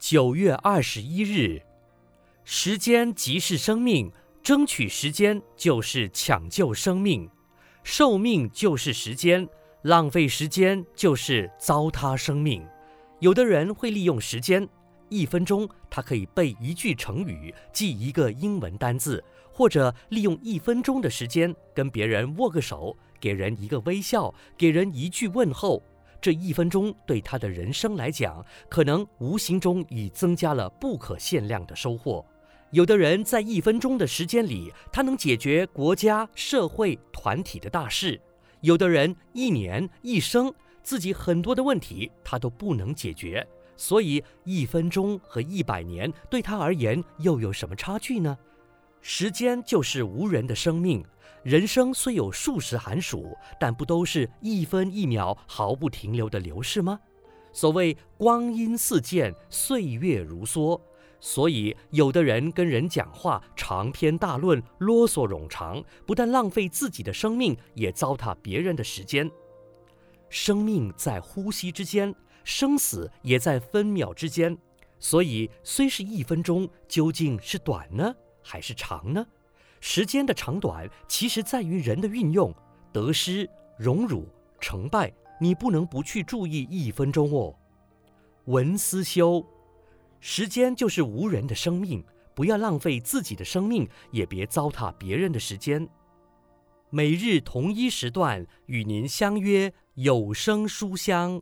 九月二十一日，时间即是生命，争取时间就是抢救生命，寿命就是时间，浪费时间就是糟蹋生命。有的人会利用时间，一分钟他可以背一句成语，记一个英文单字，或者利用一分钟的时间跟别人握个手，给人一个微笑，给人一句问候。这一分钟对他的人生来讲，可能无形中已增加了不可限量的收获。有的人在一分钟的时间里，他能解决国家、社会、团体的大事；有的人一年、一生，自己很多的问题他都不能解决。所以，一分钟和一百年对他而言又有什么差距呢？时间就是无人的生命。人生虽有数十寒暑，但不都是一分一秒毫不停留的流逝吗？所谓光阴似箭，岁月如梭。所以，有的人跟人讲话长篇大论，啰嗦冗长，不但浪费自己的生命，也糟蹋别人的时间。生命在呼吸之间，生死也在分秒之间。所以，虽是一分钟，究竟是短呢，还是长呢？时间的长短，其实在于人的运用，得失、荣辱、成败，你不能不去注意一分钟哦。文思修，时间就是无人的生命，不要浪费自己的生命，也别糟蹋别人的时间。每日同一时段与您相约有声书香。